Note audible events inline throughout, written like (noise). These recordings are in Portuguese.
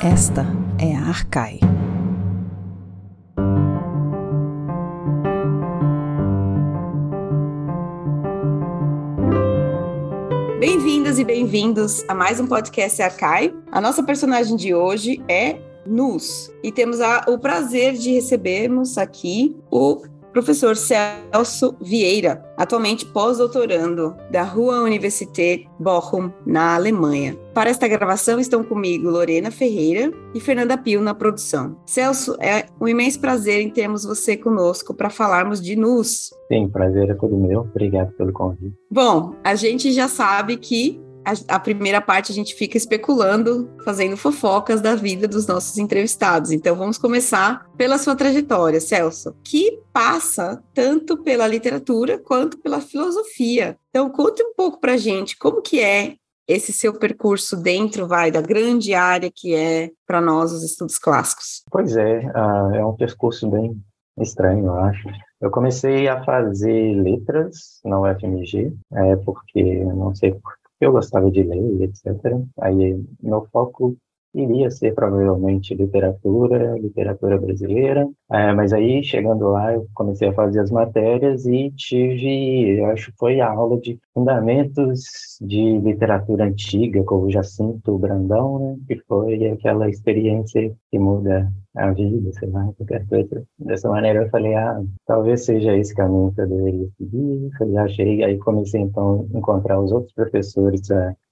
Esta é a Arcai. Bem-vindas e bem-vindos a mais um podcast Arcai. A nossa personagem de hoje é Nus e temos a, o prazer de recebermos aqui o professor Celso Vieira, atualmente pós-doutorando da Rua Universität Bochum, na Alemanha. Para esta gravação estão comigo Lorena Ferreira e Fernanda Pio na produção. Celso, é um imenso prazer em termos você conosco para falarmos de NUS. Sim, prazer é todo meu. Obrigado pelo convite. Bom, a gente já sabe que a, a, primeira parte a gente fica especulando, fazendo fofocas da vida dos nossos entrevistados. Então vamos começar pela sua trajetória, Celso, que passa tanto pela literatura quanto pela filosofia. Então conte um pouco para gente como que é esse seu percurso dentro, vai, da grande área que é para nós os estudos clássicos. Pois é, uh, é um percurso bem estranho, eu acho. Eu comecei a fazer letras na UFMG, é, porque não sei por eu gostava de ler, etc. Aí meu foco iria ser provavelmente literatura, literatura brasileira, é, mas aí chegando lá eu comecei a fazer as matérias e tive, eu acho que foi a aula de fundamentos de literatura antiga com o Jacinto Brandão, né, que foi aquela experiência que muda a vida, sei lá, qualquer coisa. Dessa maneira eu falei, ah, talvez seja esse caminho que eu deveria seguir, falei, achei, aí comecei então a encontrar os outros professores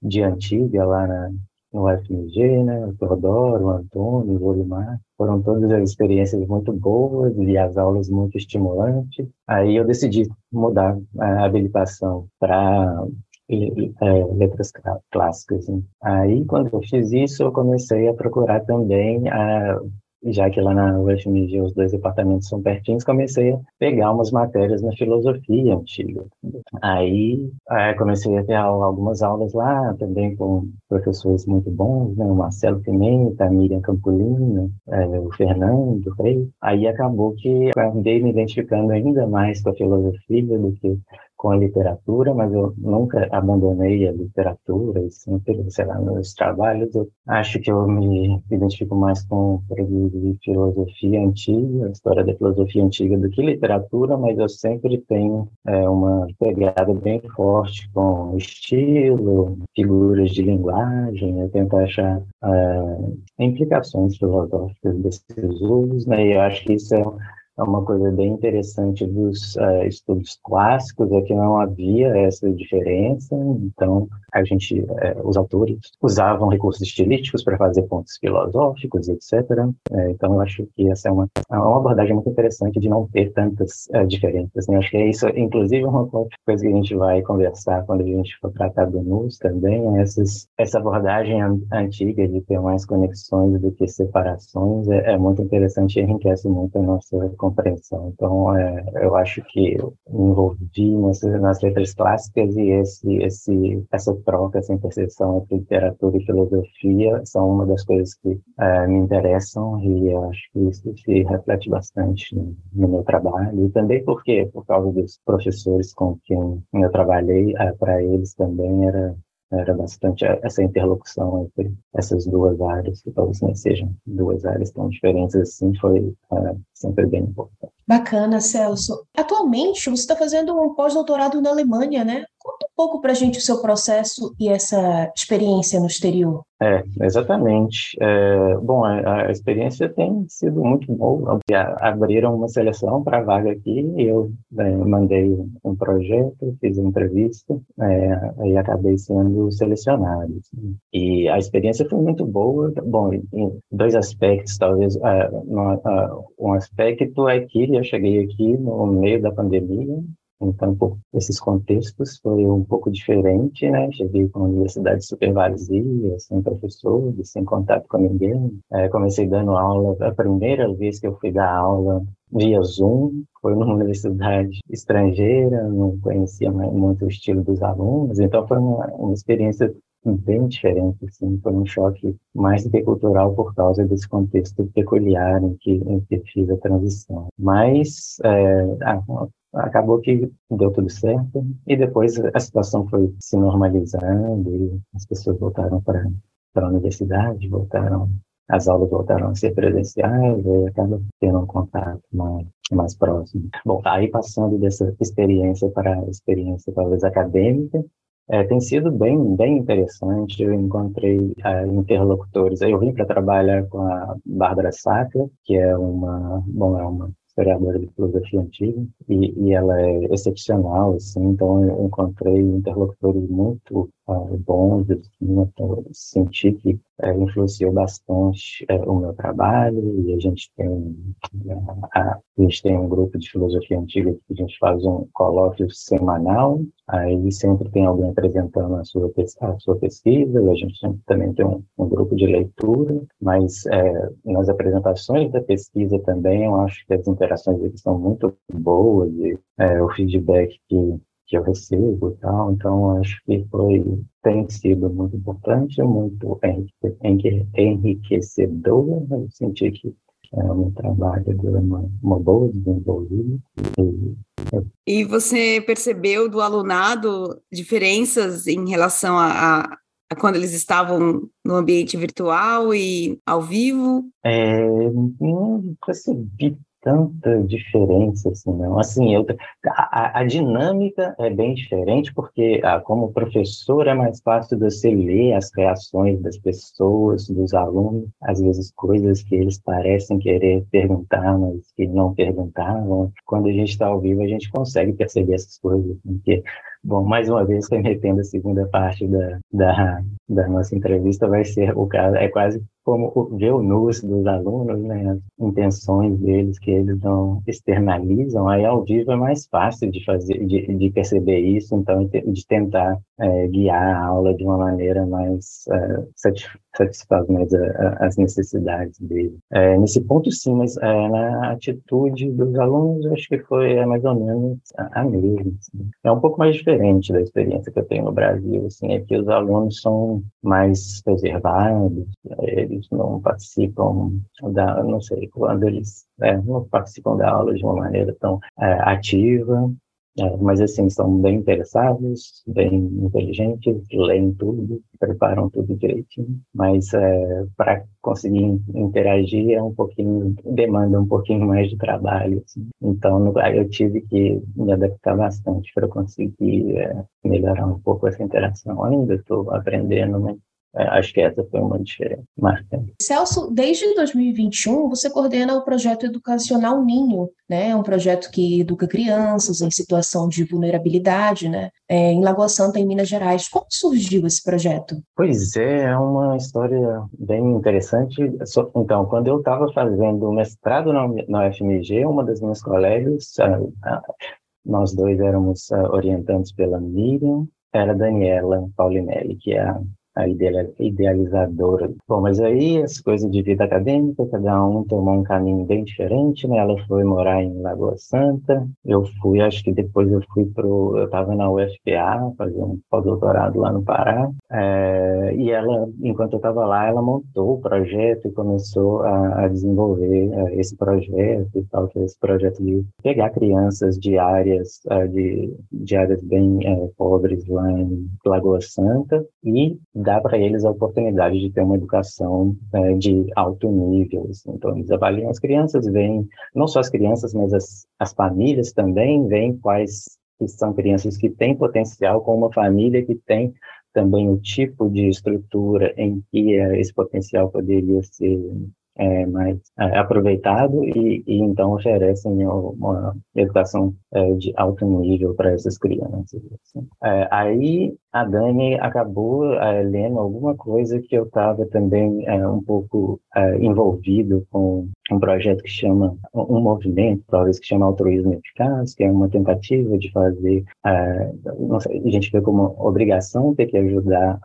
de antiga lá na, no FMG, né? O Teodoro, o Antônio, o Olimar. Foram todas as experiências muito boas e as aulas muito estimulantes. Aí eu decidi mudar a habilitação para é, letras clássicas. Né? Aí, quando eu fiz isso, eu comecei a procurar também a já que lá na UFMG os dois departamentos são pertinhos, comecei a pegar umas matérias na filosofia antiga. Aí é, comecei a ter algumas aulas lá, também com professores muito bons, né? o Marcelo Pimenta, a Miriam Campolino, é, o Fernando Rei. Aí acabou que eu andei me identificando ainda mais com a filosofia do que com a literatura, mas eu nunca abandonei a literatura e sempre, sei lá, nos trabalhos. Eu acho que eu me identifico mais com produzir filosofia antiga, a história da filosofia antiga do que literatura, mas eu sempre tenho é, uma pegada bem forte com estilo, figuras de linguagem, eu tento achar é, implicações filosóficas desses usos, né, e eu acho que isso é é uma coisa bem interessante dos uh, estudos clássicos é que não havia essa diferença, então a gente, uh, os autores usavam recursos estilísticos para fazer pontos filosóficos, etc. É, então eu acho que essa é uma, é uma abordagem muito interessante de não ter tantas diferenças. Né? Acho que é isso, inclusive, uma coisa que a gente vai conversar quando a gente for tratar do NUS também, essas, essa abordagem antiga de ter mais conexões do que separações é, é muito interessante e enriquece muito a nossa compreensão. Então, é, eu acho que eu me envolvi nessas, nas letras clássicas e esse, esse, essa troca, essa interseção entre literatura e filosofia são uma das coisas que é, me interessam e acho que isso se reflete bastante no, meu trabalho. E também porque, por causa dos professores com quem eu trabalhei, é, para eles também era era bastante essa interlocução entre essas duas áreas, que talvez nem sejam duas áreas tão diferentes assim, foi é, sempre bem importante. Bacana, Celso. Atualmente, você está fazendo um pós-doutorado na Alemanha, né? Conta um pouco para a gente o seu processo e essa experiência no exterior. É, exatamente. É, bom, a, a, experiência tem sido muito boa. Abriram uma seleção para a vaga aqui, eu é, mandei um projeto, fiz uma entrevista é, e acabei sendo selecionado. Assim. E a experiência foi muito boa. Bom, em dois aspectos, talvez. É, um aspecto é que eu cheguei aqui no meio da pandemia, então, por esses contextos foi um pouco diferente, né? Cheguei com a universidade super vazia, sem professores, sem contato com ninguém. É, comecei dando aula, a primeira vez que eu fui dar aula via Zoom, foi numa (laughs) universidade estrangeira, não conhecia muito o estilo dos alunos, então foi uma, uma experiência bem diferente, assim, foi um choque mais do que cultural por causa desse contexto peculiar em que, em que fiz a transição. Mas é, acabou que deu tudo certo e depois a situação foi se normalizando e as pessoas voltaram para a universidade, voltaram as aulas voltaram a ser presenciais, e acaba tendo um contato mais, mais próximo. Bom, aí passando dessa experiência para a experiência talvez acadêmica, é, tem sido bem, bem interessante. Eu encontrei é, interlocutores. Eu vim para trabalhar com a Bárbara Sacra, que é uma, bom, é uma historiadora de filosofia antiga, e, e, ela é excepcional, assim, então eu encontrei interlocutores muito uh, bons, assim, então, senti que uh, influenciou bastante uh, o meu trabalho, e a gente tem a, a gente tem um grupo de filosofia antiga que a gente faz um colóquio semanal, aí sempre tem alguém apresentando a sua, a sua pesquisa, e a gente também tem um, um grupo de leitura, mas é, nas apresentações da pesquisa também eu acho que as interações aqui são muito boas, e é, o feedback que, que eu recebo e tal, então acho que foi, tem sido muito importante, muito enriquecedor, eu senti que é, o trabalho deu uma, uma boa desenvolvida. E, e você percebeu do alunado diferenças em relação a, a, a, quando eles estavam no ambiente virtual e ao vivo? É, não percebi tanta diferença assim, não. Assim, eu, a, a, dinâmica é bem diferente porque, ah, como professor, é mais fácil você ler as reações das pessoas, dos alunos, às vezes coisas que eles parecem querer perguntar, mas que não perguntavam. Quando a gente está ao vivo, a gente consegue perceber essas coisas, porque Bom, mais uma vez, remetendo a segunda parte da, da, da nossa entrevista, vai ser o caso, é quase como ver o nus dos alunos, né, as intenções deles que eles não externalizam, aí ao vivo é mais fácil de fazer, de, de perceber isso, então de tentar é, guiar a aula de uma maneira mais é, satisfaz mais a, as necessidades deles. É, nesse ponto sim, mas é, na atitude dos alunos eu acho que foi é, mais ou menos a, a mesma. Assim. É um pouco mais diferente da experiência que eu tenho no Brasil, assim, é que os alunos são mais reservados, eles não participam da, não sei, quando eles é, não participam da aula de uma maneira tão é, ativa, é, mas assim, são bem interessados, bem inteligentes, leem tudo, preparam tudo direitinho, mas é, para conseguir interagir é um pouquinho, demanda um pouquinho (laughs) mais de trabalho. Assim. Então, eu tive que me adaptar bastante para conseguir é, melhorar um pouco essa interação. Ainda estou aprendendo, mas é, acho que essa foi uma diferença marcante. Celso, desde 2021 você coordena o projeto educacional Ninho, né? É um projeto que educa crianças em situação de vulnerabilidade, né? É, em Lagoa Santa, em Minas Gerais. Como surgiu esse projeto? Pois é, é uma história bem interessante. Então, quando eu estava fazendo o mestrado na UFMG, uma das minhas colegas, nós dois éramos orientados pela Miriam, era Daniela Paulinelli, que é a a idealizadora. Bom, mas aí as coisas de vida acadêmica, cada um tomou um caminho bem diferente, né? Ela foi morar em Lagoa Santa, eu fui, acho que depois eu fui pro, eu estava na UFPA, fazer um pós-doutorado lá no Pará, é, e ela, enquanto eu estava lá, ela montou o projeto e começou a, a desenvolver é, esse projeto e tal, que é esse projeto de pegar crianças de áreas, é, de, de áreas bem pobres lá em Lagoa Santa e dá para eles a oportunidade de ter uma educação é, de alto nível. Assim. Então, eles avaliam as crianças, veem, não só as crianças, mas as, as famílias também, veem quais são crianças que têm potencial, com uma família que tem também o tipo de estrutura em que é, esse potencial poderia ser é, mais é, aproveitado e, e, então oferecem uma educação é, de alto nível para essas crianças. Assim. É, aí a Dani acabou é, lendo alguma coisa que eu estava também é, um pouco envolvido com um projeto que chama, um movimento, talvez, que chama Altruísmo Eficaz, que é uma tentativa de fazer, sei, a gente vê como obrigação ter que ajudar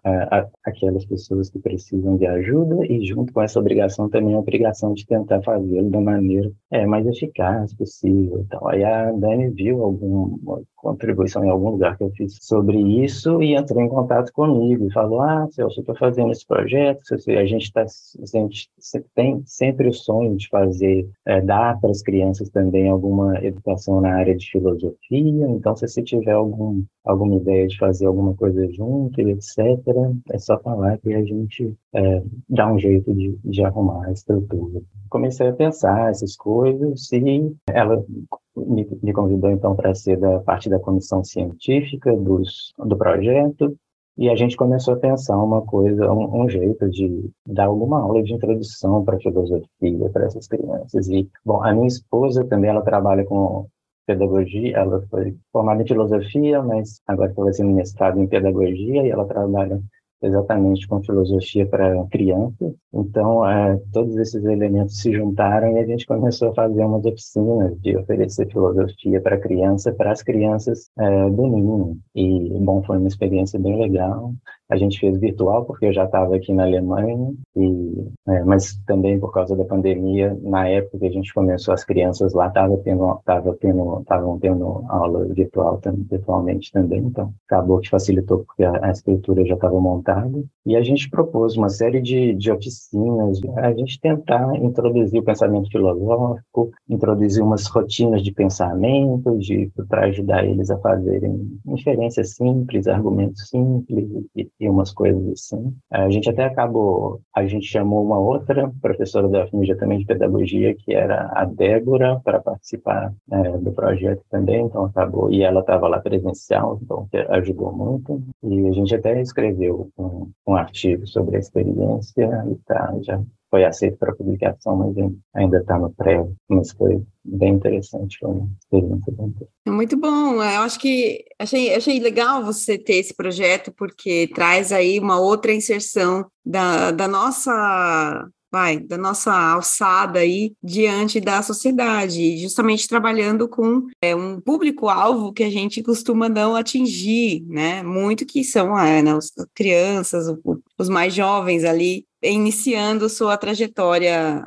aquelas pessoas que precisam de ajuda e junto com essa obrigação também obrigação de tentar fazê-lo da maneira é, mais eficaz possível. Então, aí a Dani viu alguma contribuição em algum lugar que eu fiz sobre isso, e entrou em contato comigo e falou: Ah, Celso, eu estou fazendo esse projeto. A gente, tá, a gente tem sempre o sonho de fazer, é, dar para as crianças também alguma educação na área de filosofia. Então, se você tiver algum, alguma ideia de fazer alguma coisa junto, etc., é só falar que a gente é, dá um jeito de, de arrumar a estrutura. Comecei a pensar essas coisas e ela me, me convidou então para ser da parte da comissão científica dos, do projeto e a gente começou a pensar uma coisa, um, um jeito de dar alguma aula de introdução para filosofia para essas crianças. E, bom, a minha esposa também, ela trabalha com pedagogia, ela foi formada em filosofia, mas agora está fazendo mestrado em pedagogia e ela trabalha exatamente com filosofia para crianças. Então, é, todos esses elementos se juntaram e a gente começou a fazer umas oficinas de oferecer filosofia para criança, para as crianças é, do ninho. E, bom, foi uma experiência bem legal. A gente fez virtual porque eu já estava aqui na Alemanha, e, é, mas também por causa da pandemia, na época que a gente começou, as crianças lá estavam tendo, tava tendo, estavam tendo aula virtual, virtualmente também, então acabou que facilitou porque a, a escritura já estava montada. E a gente propôs uma série de, de oficinas, a gente tentar introduzir o pensamento filosófico, introduzir umas rotinas de pensamento, de para ajudar eles a fazerem inferências simples, argumentos simples e, e umas coisas assim. A gente até acabou, a gente chamou uma outra professora da FMG também de pedagogia, que era a Débora, para participar é, do projeto também, então acabou, e ela estava lá presencial, então ajudou muito. E a gente até escreveu um, um artigo sobre a experiência e tá, já foi aceito para publicação, mas ainda está no pré, mas foi bem interessante, foi uma experiência bem interessante. Muito bom, eu acho que achei, achei legal você ter esse projeto, porque traz aí uma outra inserção da, da nossa vai, da nossa alçada aí diante da sociedade, justamente trabalhando com é, um público-alvo que a gente costuma não atingir, né? Muito que são é, né, as crianças, os mais jovens ali, iniciando sua trajetória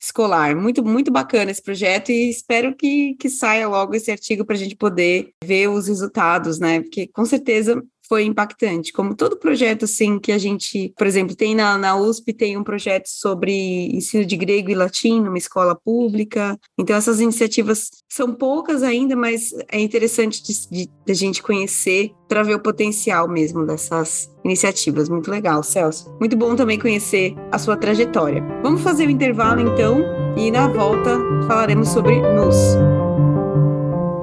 escolar. Muito, muito bacana esse projeto e espero que, que saia logo esse artigo para a gente poder ver os resultados, né? Porque com certeza foi impactante. Como todo projeto, assim, que a gente, por exemplo, tem na, na USP, tem um projeto sobre ensino de grego e latim numa escola pública. Então, essas iniciativas são poucas ainda, mas é interessante de, de, de a gente conhecer para ver o potencial mesmo dessas iniciativas. Muito legal, Celso. Muito bom também conhecer a sua trajetória. Vamos fazer o intervalo, então, e na volta falaremos sobre NUS.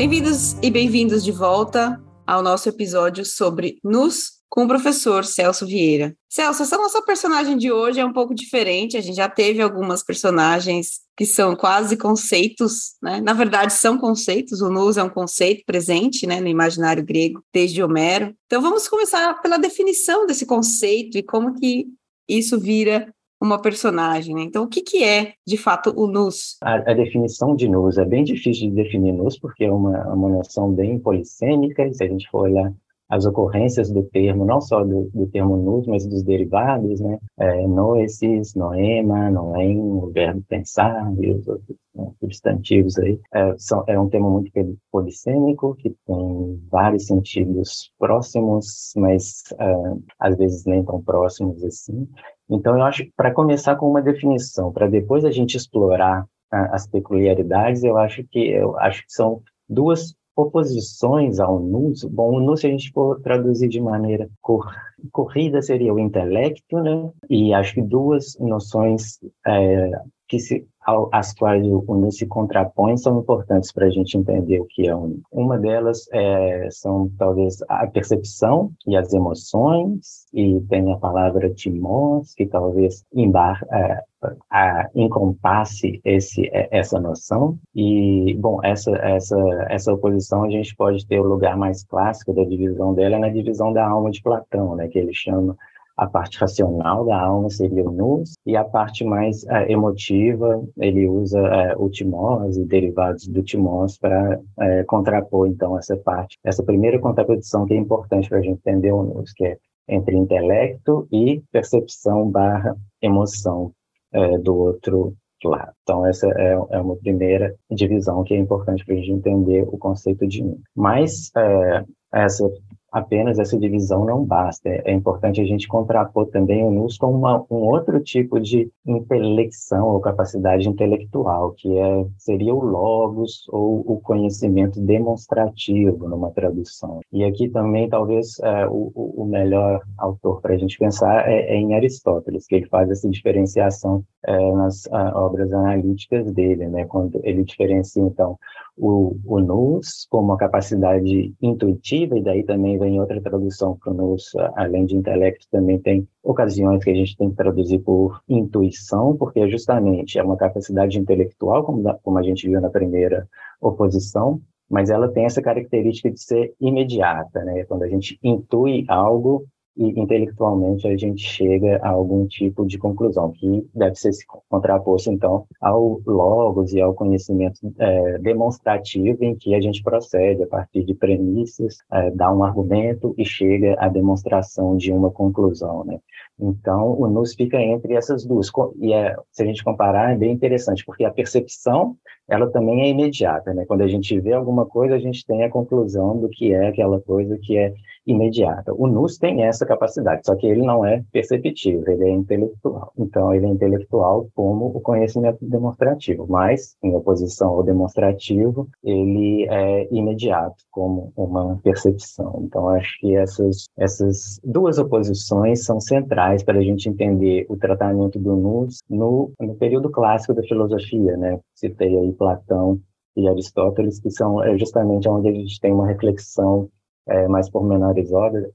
Bem-vindos e bem-vindos de volta ao nosso episódio sobre NUS com o professor Celso Vieira. Celso, essa nossa personagem de hoje é um pouco diferente. A gente já teve algumas personagens que são quase conceitos, né? Na verdade, são conceitos. O Nus é um conceito presente, né, no imaginário grego desde Homero. Então, vamos começar pela definição desse conceito e como que isso vira uma personagem. Né? Então, o que, que é, de fato, o nus? A, a, definição de nus é bem difícil de definir nus, porque é uma, uma noção bem polissêmica, e se a gente for olhar as ocorrências do termo, não só do, do termo nus, mas dos derivados, né? É, noesis, noema, noem, o verbo pensar e os outros né, substantivos aí. É, são, é um termo muito polissêmico, que tem vários sentidos próximos, mas uh, às vezes nem tão próximos assim. Então, eu acho que para começar com uma definição, para depois a gente explorar uh, as peculiaridades, eu acho que eu acho que são duas oposições ao nus. Bom, o nus, se a gente for traduzir de maneira cor, corrida, seria o intelecto, né? E acho que duas noções é, que se as quais o UNI se contrapõe são importantes para a gente entender o que é UNI. Uma delas é, são talvez a percepção e as emoções, e tem a palavra timós, que talvez embar, é, a, encompasse esse, é, essa noção. E, bom, essa, essa, essa oposição a gente pode ter o lugar mais clássico da divisão dela na divisão da alma de Platão, né, que ele chama a parte racional da alma seria o nous, e a parte mais é, emotiva, ele usa é, o timós e derivados do timós para é, contrapor, então, essa parte, essa primeira contraposição que é importante para a gente entender o nous, que é entre intelecto e percepção barra emoção é, do outro lado. Então, essa é, é, uma primeira divisão que é importante para a gente entender o conceito de mim. Mas é, essa apenas essa divisão não basta. É, importante a gente contrapor também o NUS com uma, um outro tipo de intelecção ou capacidade intelectual, que é, seria o logos ou o conhecimento demonstrativo numa tradução. E aqui também, talvez, é, o, o, melhor autor para a gente pensar é, é, em Aristóteles, que ele faz essa diferenciação é, nas a, obras analíticas dele, né? quando ele diferencia, então, o, o nous como uma capacidade intuitiva, e daí também vem outra tradução para o nous, além de intelecto, também tem ocasiões que a gente tem que traduzir por intuição, porque justamente é uma capacidade intelectual, como, da, como a gente viu na primeira oposição, mas ela tem essa característica de ser imediata, né? Quando a gente intui algo, e intelectualmente a gente chega a algum tipo de conclusão, que deve ser contraposto, então, ao logos e ao conhecimento é, demonstrativo em que a gente procede a partir de premissas, é, dá um argumento e chega à demonstração de uma conclusão, né? Então, o NUS fica entre essas duas. E é, se a gente comparar, é bem interessante, porque a percepção, ela também é imediata, né? Quando a gente vê alguma coisa, a gente tem a conclusão do que é aquela coisa que é imediata. O NUS tem essa capacidade, só que ele não é perceptível, ele é intelectual. Então, ele é intelectual como o conhecimento demonstrativo, mas, em oposição ao demonstrativo, ele é imediato, como uma percepção. Então, acho que essas, essas duas oposições são centrais para a gente entender o tratamento do NUS no, no período clássico da filosofia, né? Citei aí Platão e Aristóteles, que são é justamente onde a gente tem uma reflexão é, mais pormenorizada,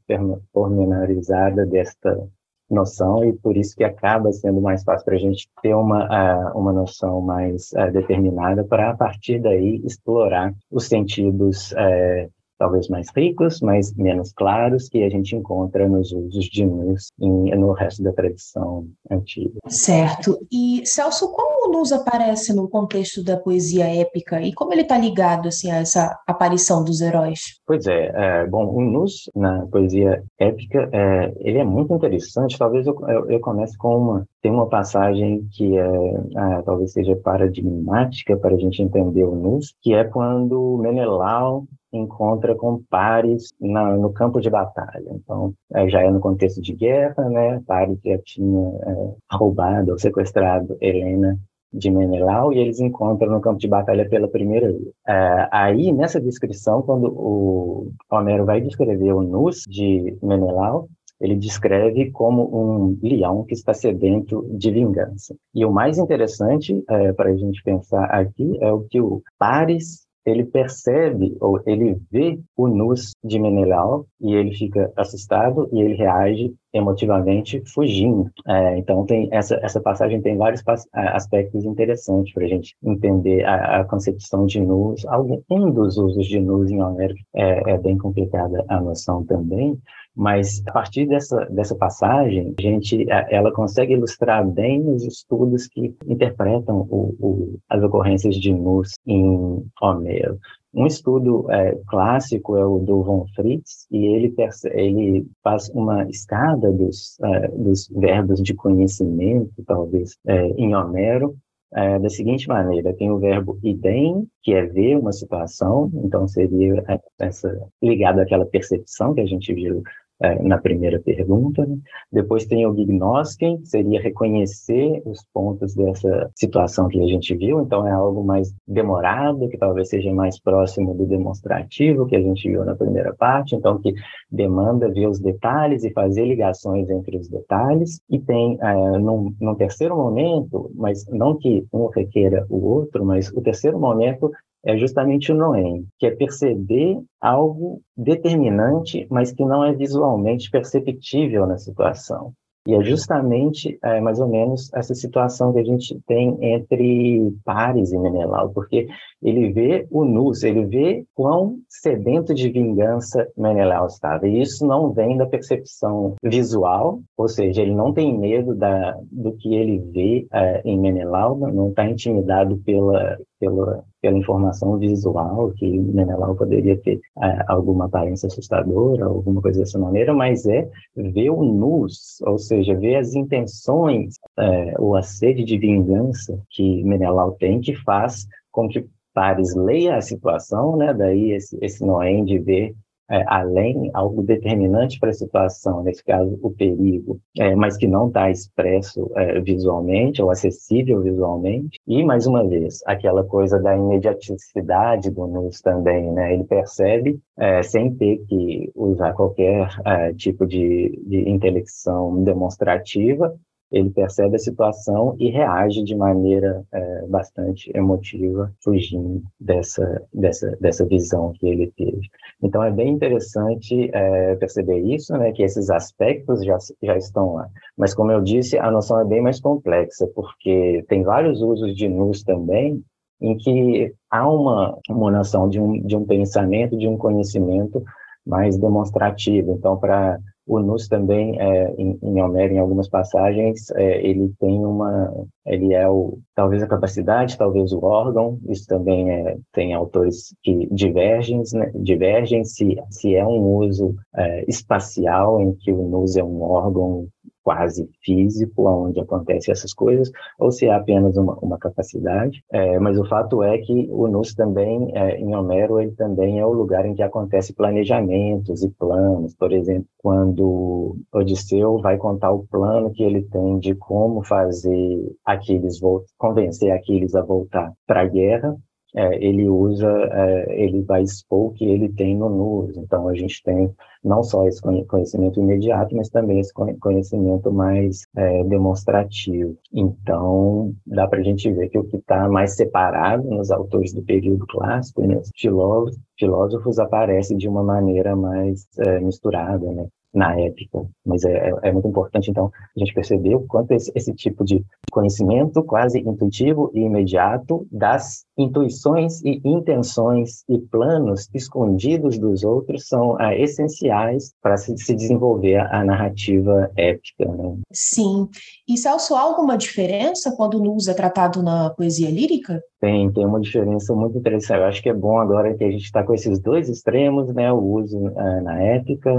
pormenorizada desta noção e por isso que acaba sendo mais fácil para a gente ter uma, uma noção mais uh, determinada para, a partir daí, explorar os sentidos uh, talvez mais ricos, mas menos claros, que a gente encontra nos usos de nus no resto da tradição antiga. Certo. E, Celso, como o nus aparece no contexto da poesia épica e como ele está ligado assim, a essa aparição dos heróis? Pois é, é bom, o nus na poesia épica, é, ele é muito interessante, talvez eu, eu, eu comece com uma, tem uma passagem que é, é, talvez seja paradigmática para a gente entender o nus, que é quando Menelau encontra com Paris na, no campo de batalha. Então, é, já é no contexto de guerra, né? Paris já tinha é, roubado ou sequestrado Helena de Menelau e eles encontram no campo de batalha pela primeira vez. É, aí, nessa descrição, quando o Homero vai descrever o Nus de Menelau, ele descreve como um leão que está sedento de vingança. E o mais interessante é, para a gente pensar aqui é o que o Paris ele percebe ou ele vê o nus de Menelau e ele fica assustado e ele reage emotivamente fugindo. É, então tem essa essa passagem tem vários aspectos interessantes para a gente entender a, a, concepção de nus. Algum um dos usos de nus em Homero é, é bem complicada a noção também, mas a partir dessa, dessa passagem, a gente, ela consegue ilustrar bem os estudos que interpretam o, o, as ocorrências de nus em Homero. Um estudo é, clássico é o do von Fritz, e ele, ele faz uma escada dos, é, dos verbos de conhecimento, talvez, é, em Homero, é, da seguinte maneira: tem o verbo idem, que é ver uma situação, então seria essa ligado àquela percepção que a gente viu é, na primeira pergunta. Né? Depois tem o gnosken, que seria reconhecer os pontos dessa situação que a gente viu, então é algo mais demorado, que talvez seja mais próximo do demonstrativo, que a gente viu na primeira parte, então que demanda ver os detalhes e fazer ligações entre os detalhes. E tem, é, num, num terceiro momento, mas não que um requeira o outro, mas o terceiro momento é justamente o Noem, que é perceber algo determinante, mas que não é visualmente perceptível na situação. E é justamente, é, mais ou menos, essa situação que a gente tem entre Pares e Menelau, porque ele vê o Nus, ele vê quão sedento de vingança Menelau estava. E isso não vem da percepção visual, ou seja, ele não tem medo da, do que ele vê é, em Menelau, não está intimidado pela, pela, pela informação visual, que Menelau poderia ter é, alguma aparência assustadora, alguma coisa dessa maneira, mas é ver o nus, ou seja, ver as intenções, é, ou a sede de vingança que Menelau tem, que faz com que Pares leia a situação, né? daí esse, esse de ver é, além, algo determinante para a situação, nesse caso o perigo, é, mas que não está expresso é, visualmente ou acessível visualmente. E, mais uma vez, aquela coisa da imediaticidade do NUS também, né? ele percebe, é, sem ter que usar qualquer é, tipo de, de intelecção demonstrativa, ele percebe a situação e reage de maneira é, bastante emotiva, fugindo dessa, dessa, dessa visão que ele teve. Então, é bem interessante é, perceber isso, né, que esses aspectos já, já estão lá. Mas, como eu disse, a noção é bem mais complexa, porque tem vários usos de nus também, em que há uma, uma noção de um, de um pensamento, de um conhecimento mais demonstrativo. Então, para o Nus também, é, em, em Homero, em algumas passagens, é, ele tem uma, ele é o, talvez a capacidade, talvez o órgão, isso também é, tem autores que divergem, né, divergem se, se é um uso é, espacial, em que o Nus é um órgão quase físico, onde acontecem essas coisas, ou se é apenas uma, uma capacidade. É, mas o fato é que o Nus também, é, em Homero, ele também é o lugar em que acontece planejamentos e planos. Por exemplo, quando Odisseu vai contar o plano que ele tem de como fazer Aquiles convencer Aquiles a voltar para a guerra, é, ele usa, é, ele vai expor o que ele tem no NUS. Então, a gente tem não só esse conhecimento imediato, mas também esse conhecimento mais é, demonstrativo. Então, dá para a gente ver que o que está mais separado nos autores do período clássico, nos filósofos, filósofos aparece de uma maneira mais é, misturada, né? Na época. Mas é, é, é, muito importante, então, a gente perceber o quanto esse, esse, tipo de conhecimento quase intuitivo e imediato das intuições e intenções e planos escondidos dos outros são ah, essenciais para se, se, desenvolver a, narrativa épica. Né? Sim. E, Celso, há alguma diferença quando o uso é tratado na poesia lírica? Tem, tem uma diferença muito interessante. Eu acho que é bom agora que a gente está com esses dois extremos, né? O uso ah, na épica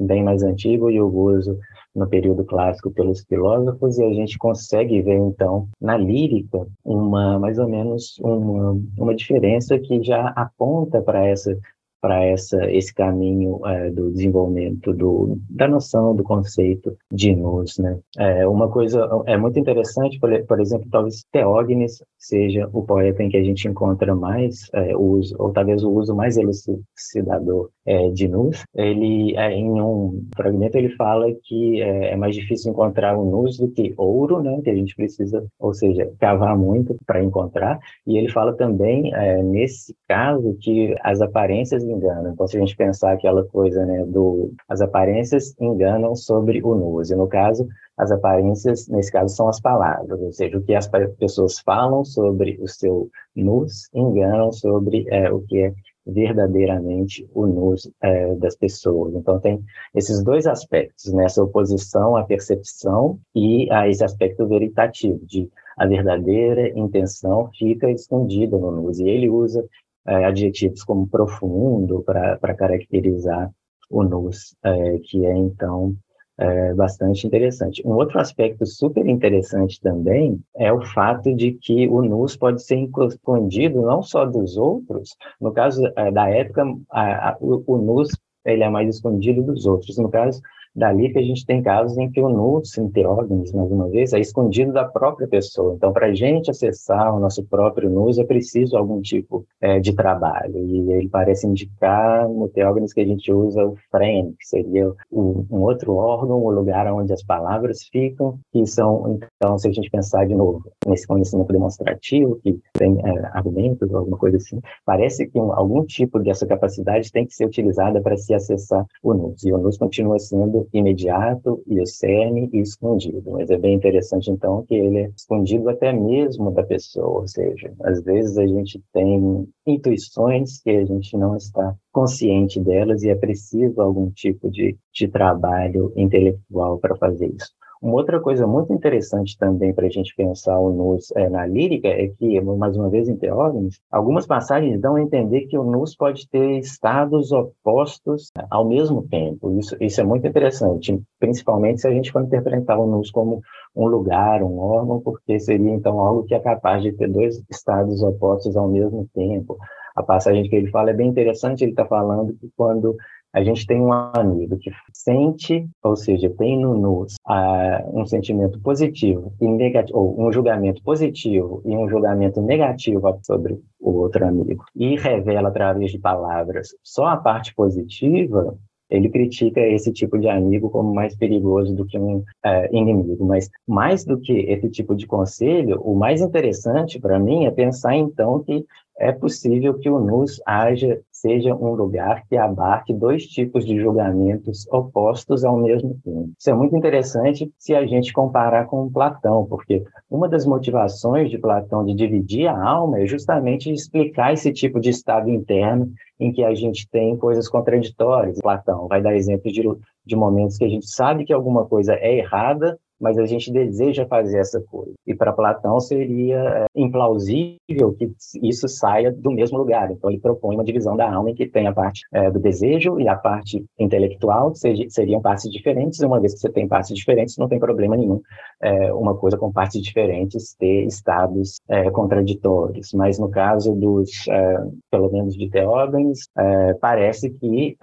bem mais antigo e o uso no período clássico pelos filósofos e a gente consegue ver então na lírica uma mais ou menos uma, uma diferença que já aponta para essa para esse caminho é, do desenvolvimento do, da noção do conceito de nus, né? É, uma coisa é muito interessante, por, por exemplo, talvez Teógenes seja o poeta em que a gente encontra mais é, uso, ou talvez o uso mais elucidador é, de nus. Ele é, em um fragmento ele fala que é, é, mais difícil encontrar o nus do que ouro, né? Que a gente precisa, ou seja, cavar muito para encontrar. E ele fala também nesse caso que as aparências engana. Então, se a gente pensar aquela coisa, né, do as aparências enganam sobre o nus, e no caso, as aparências, nesse caso, são as palavras, ou seja, o que as pessoas falam sobre o seu nus enganam sobre é, o que é verdadeiramente o nus é, das pessoas. Então, tem esses dois aspectos, né, oposição à percepção e a esse aspecto veritativo, de a verdadeira intenção fica escondida no nus. E ele usa é, adjetivos como profundo para caracterizar o nus, é, que é então é, bastante interessante. Um outro aspecto super interessante também é o fato de que o nus pode ser escondido não só dos outros, no caso é, da época, a, a, o, o nus ele é mais escondido dos outros. No caso Dali que a gente tem casos em que o nus enteógenes, mais uma vez, é escondido da própria pessoa. Então, para a gente acessar o nosso próprio nus, é preciso algum tipo é, de trabalho. E ele parece indicar no teógenes que a gente usa o frame, que seria um outro órgão, o lugar onde as palavras ficam, que são, então, se a gente pensar de novo nesse conhecimento demonstrativo, que tem é, argumentos ou alguma coisa assim, parece que um, algum tipo dessa capacidade tem que ser utilizada para se acessar o nus. E o nus continua sendo imediato, iocerne e escondido. Mas é bem interessante, então, que ele é escondido até mesmo da pessoa, ou seja, às vezes a gente tem intuições que a gente não está consciente delas e é preciso algum tipo de, de trabalho intelectual para fazer isso. Uma outra coisa muito interessante também para a gente pensar o nus é, na lírica é que, mais uma vez em Teógenes, algumas passagens dão a entender que o nus pode ter estados opostos ao mesmo tempo. Isso, isso é muito interessante, principalmente se a gente for interpretar o nus como um lugar, um órgão, porque seria então algo que é capaz de ter dois estados opostos ao mesmo tempo. A passagem que ele fala é bem interessante, ele está falando que quando a gente tem um amigo que sente, ou seja, tem no nos uh, um sentimento positivo e negativo, ou um julgamento positivo e um julgamento negativo sobre o outro amigo, e revela através de palavras só a parte positiva, ele critica esse tipo de amigo como mais perigoso do que um uh, inimigo. Mas mais do que esse tipo de conselho, o mais interessante para mim é pensar então que é possível que o NUS haja, seja um lugar que abarque dois tipos de julgamentos opostos ao mesmo tempo. Isso é muito interessante se a gente comparar com Platão, porque uma das motivações de Platão de dividir a alma é justamente explicar esse tipo de estado interno em que a gente tem coisas contraditórias. Platão vai dar exemplos de, de momentos que a gente sabe que alguma coisa é errada, mas a gente deseja fazer essa coisa. E para Platão seria é, implausível que isso saia do mesmo lugar. Então ele propõe uma divisão da alma em que tem a parte é, do desejo e a parte intelectual, seja, seriam partes diferentes. Uma vez que você tem partes diferentes, não tem problema nenhum é, uma coisa com partes diferentes ter estados é, contraditórios. Mas no caso dos, é, pelo menos de Teógenes, é, parece que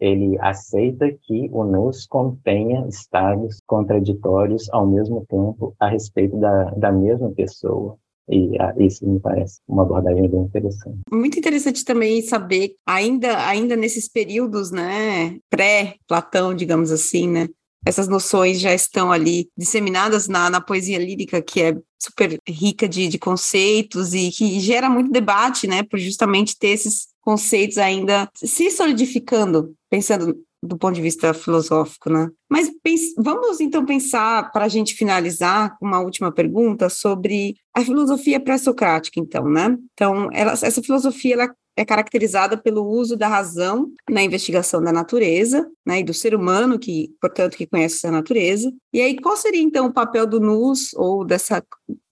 ele aceita que o nous contenha estados contraditórios olhos ao mesmo tempo a respeito da, da mesma pessoa. E ah, isso me parece uma abordagem bem interessante. Muito interessante também saber, ainda, ainda nesses períodos, né, pré-Platão, digamos assim, né, essas noções já estão ali disseminadas na, na poesia lírica, que é super rica de, de conceitos e que gera muito debate, né, por justamente ter esses conceitos ainda se solidificando, pensando do ponto de vista filosófico, né? Mas vamos então pensar, para a gente finalizar, uma última pergunta sobre a filosofia pré-socrática, então, né? Então, ela, essa filosofia ela é caracterizada pelo uso da razão na investigação da natureza, né, e do ser humano que, portanto, que conhece essa natureza. E aí, qual seria então o papel do nous ou dessa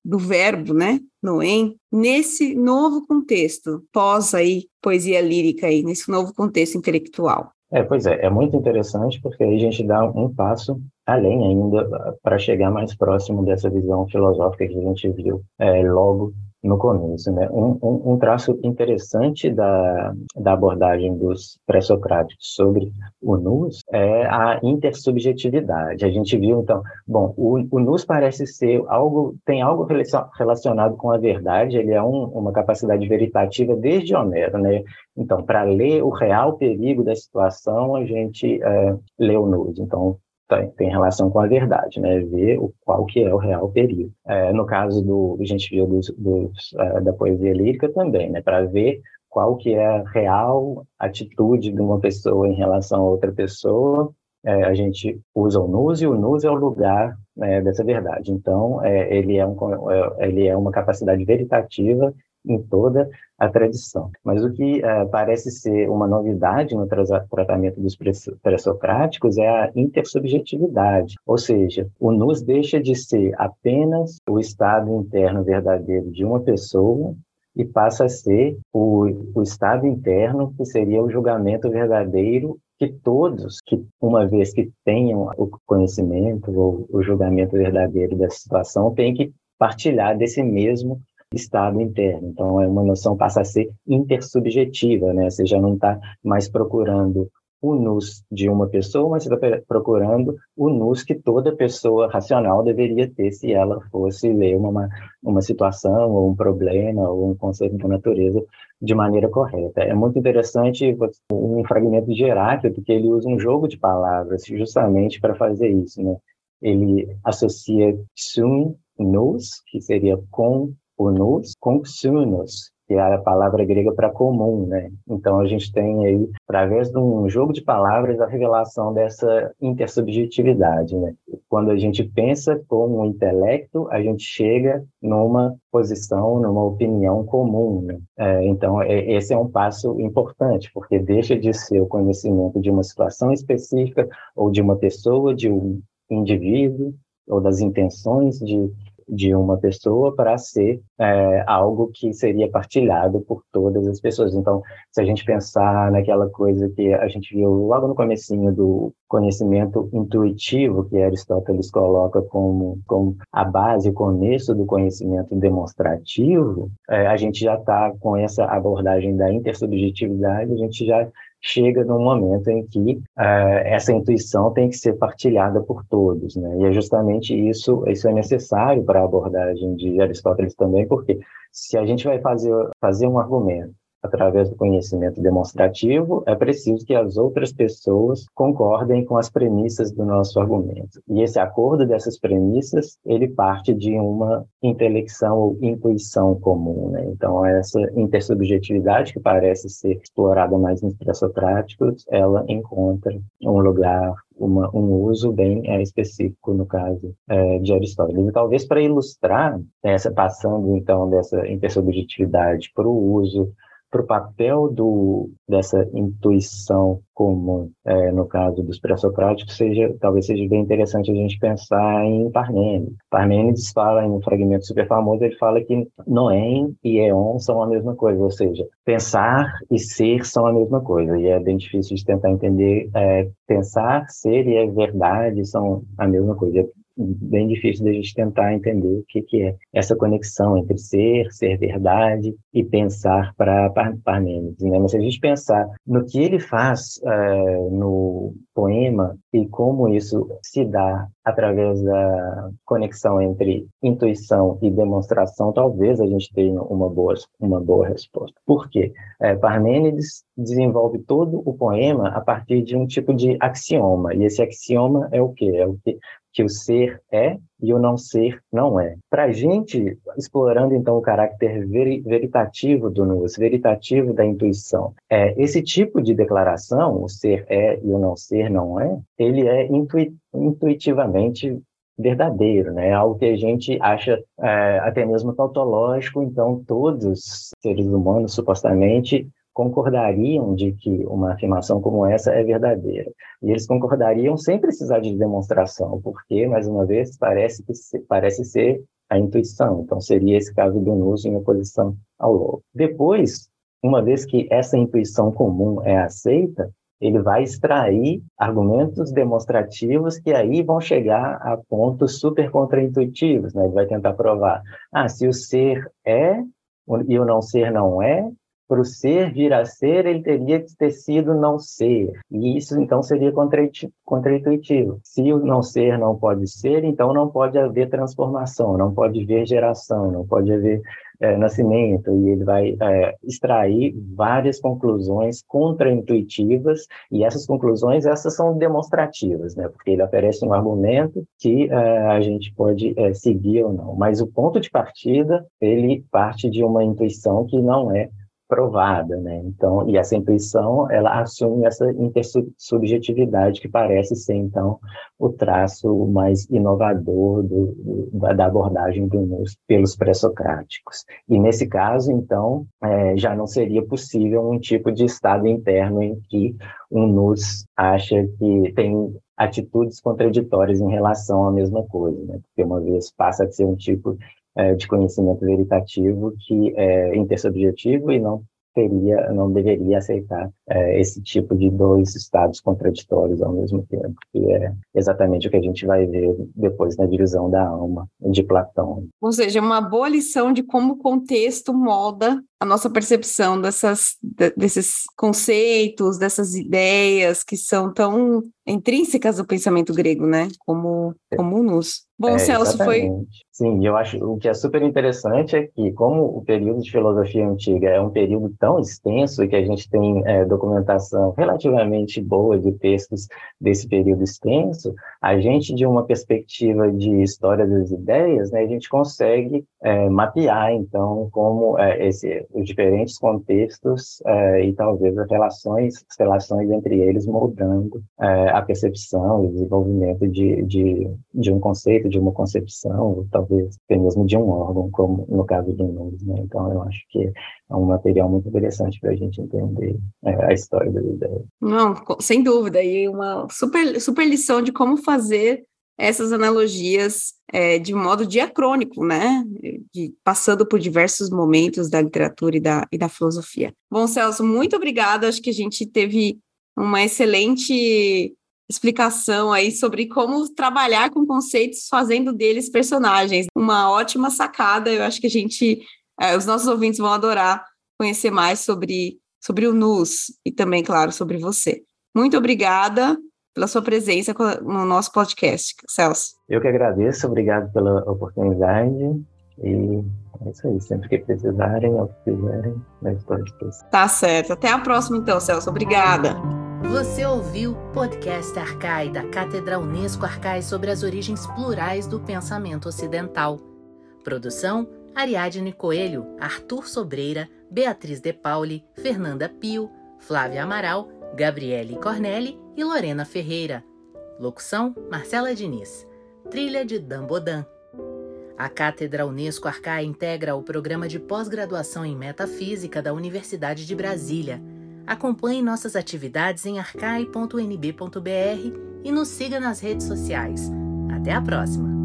do verbo, né, noem, nesse novo contexto pós aí poesia lírica aí, nesse novo contexto intelectual? É, pois é, é muito interessante porque aí a gente dá um passo além ainda para chegar mais próximo dessa visão filosófica que a gente viu é, logo no começo. Né? Um, um, um, traço interessante da, da abordagem dos pré-socráticos sobre o nus é a intersubjetividade. A gente viu, então, bom, o, o nus parece ser algo, tem algo relacionado com a verdade, ele é um, uma capacidade veritativa desde Homero, né? Então, para ler o real perigo da situação, a gente é, lê o nus. Então, tem, tem relação com a verdade, né? Ver o, qual que é o real perigo. É, no caso do, a gente viu dos, dos, uh, da poesia lírica também, né? Para ver qual que é a real atitude de uma pessoa em relação a outra pessoa, é, a gente usa o nus e o nus é o lugar né, dessa verdade. Então, é, ele, é um, é, ele é uma capacidade veritativa em toda a tradição. Mas o que uh, parece ser uma novidade no tra tratamento dos pré-socráticos é a intersubjetividade, ou seja, o nos deixa de ser apenas o estado interno verdadeiro de uma pessoa e passa a ser o, o estado interno que seria o julgamento verdadeiro que todos, que uma vez que tenham o conhecimento ou o julgamento verdadeiro da situação, têm que partilhar desse mesmo estado interno. Então, é uma noção passa a ser intersubjetiva, né? Você já não está mais procurando o nus de uma pessoa, mas você está procurando o nus que toda pessoa racional deveria ter se ela fosse ler uma, uma situação, ou um problema, ou um conceito da natureza de maneira correta. É muito interessante um fragmento de Heráclito, que ele usa um jogo de palavras justamente para fazer isso, né? Ele associa xun, nus, que seria com o nos com sunos, que é a palavra grega para comum, né? Então a gente tem aí, através de um jogo de palavras, a revelação dessa intersubjetividade, né? Quando a gente pensa como um intelecto, a gente chega numa posição, numa opinião comum, né? É, então é, esse é um passo importante, porque deixa de ser o conhecimento de uma situação específica ou de uma pessoa, de um indivíduo ou das intenções de de uma pessoa para ser é, algo que seria partilhado por todas as pessoas. Então, se a gente pensar naquela coisa que a gente viu logo no comecinho do conhecimento intuitivo, que Aristóteles coloca como, como a base, o começo do conhecimento demonstrativo, é, a gente já está com essa abordagem da intersubjetividade, a gente já chega num momento em que uh, essa intuição tem que ser partilhada por todos, né? E é justamente isso, isso é necessário para a abordagem de Aristóteles também, porque se a gente vai fazer, fazer um argumento através do conhecimento demonstrativo, é preciso que as outras pessoas concordem com as premissas do nosso argumento. E esse acordo dessas premissas, ele parte de uma intelecção ou intuição comum. Né? Então, essa intersubjetividade, que parece ser explorada mais nos pré-socráticos, ela encontra um lugar uma, um uso bem é, específico no caso é, de Aristóteles. E talvez para ilustrar essa passando então dessa intersubjetividade para o uso para o papel do, dessa intuição comum, é, no caso dos pré-socráticos, seja, talvez seja bem interessante a gente pensar em Parmênides. Parmênides fala em um fragmento super famoso, ele fala que Noém e Eon são a mesma coisa, ou seja, pensar e ser são a mesma coisa, e é bem difícil de tentar entender é, pensar, ser e é verdade são a mesma coisa bem difícil da gente tentar entender o que, que é essa conexão entre ser, ser verdade e pensar para Parmênides. Né? Mas se a gente pensar no que ele faz uh, no poema e como isso se dá através da conexão entre intuição e demonstração, talvez a gente tenha uma boa, uma boa resposta. Por quê? É, Parmênides desenvolve todo o poema a partir de um tipo de axioma, e esse axioma é o quê? É o que que o ser é e o não ser não é. Para a gente, explorando então o caráter veritativo do nous, veritativo da intuição, é, esse tipo de declaração, o ser é e o não ser não é, ele é intui intuitivamente verdadeiro, né? É algo que a gente acha é, até mesmo tautológico, então todos os seres humanos, supostamente, concordariam de que uma afirmação como essa é verdadeira. E eles concordariam sem precisar de demonstração, porque, mais uma vez, parece, que se, parece ser a intuição. Então, seria esse caso do Nuso em oposição ao lobo. Depois, uma vez que essa intuição comum é aceita, ele vai extrair argumentos demonstrativos que aí vão chegar a pontos super contraintuitivos, né? Ele vai tentar provar, ah, se o ser é e o não ser não é, para o ser vir a ser, ele teria que ter sido não ser. E isso, então, seria contraintuitivo. Se o não ser não pode ser, então não pode haver transformação, não pode haver geração, não pode haver é, nascimento. E ele vai é, extrair várias conclusões contraintuitivas, e essas conclusões, essas são demonstrativas, né? porque ele oferece um argumento que é, a gente pode seguir ou não. Mas o ponto de partida, ele parte de uma intuição que não é provada, né? Então, e essa intuição, ela assume essa intersubjetividade que parece ser, então, o traço mais inovador do, da abordagem do NUS pelos pré-socráticos. E nesse caso, então, é, já não seria possível um tipo de estado interno em que um NUS acha que tem atitudes contraditórias em relação à mesma coisa, né? Porque uma vez passa a ser um tipo é, de conhecimento veritativo que é intersubjetivo e não teria, não deveria aceitar é, esse tipo de dois estados contraditórios ao mesmo tempo, que é exatamente o que a gente vai ver depois na divisão da alma de Platão. Ou seja, uma boa lição de como o contexto molda a nossa percepção dessas, desses conceitos, dessas ideias que são tão intrínsecas do pensamento grego, né? Como, como nos. Bom, é, Celso, foi. Sim, eu acho o que é super interessante é que, como o período de filosofia antiga é um período tão extenso e que a gente tem é, documentação relativamente boa de textos desse período extenso, a gente, de uma perspectiva de história das ideias, né, a gente consegue é, mapear, então, como é, esse os diferentes contextos é, e talvez as relações, as relações entre eles moldando é, a percepção e o desenvolvimento de, de, de, um conceito, de uma concepção, talvez até mesmo de um órgão, como no caso do números. Né? Então, eu acho que é um material muito interessante para a gente entender é, a história das ideias. Não, sem dúvida, e uma super, super lição de como fazer essas analogias é, de modo diacrônico, né? De, passando por diversos momentos da literatura e da, e da filosofia. Bom, Celso, muito obrigada. Acho que a gente teve uma excelente explicação aí sobre como trabalhar com conceitos fazendo deles personagens. Uma ótima sacada. Eu acho que a gente, é, os nossos ouvintes vão adorar conhecer mais sobre, sobre o NUS e também, claro, sobre você. Muito obrigada pela sua presença no nosso podcast, Celso. Eu que agradeço, obrigado pela oportunidade e é isso aí, sempre que precisarem ou que quiserem, à disposição. Tá certo. Até a próxima então, Celso. Obrigada. Você ouviu o podcast Arcai da Cátedra Unesco Arcai sobre as origens plurais do pensamento ocidental. Produção Ariadne Coelho, Arthur Sobreira, Beatriz De Pauli, Fernanda Pio, Flávia Amaral, Gabriele Cornelli e Lorena Ferreira. Locução: Marcela Diniz. Trilha de Dan Bodan. A Cátedra Unesco Arcai integra o programa de pós-graduação em Metafísica da Universidade de Brasília. Acompanhe nossas atividades em arcai.nb.br e nos siga nas redes sociais. Até a próxima!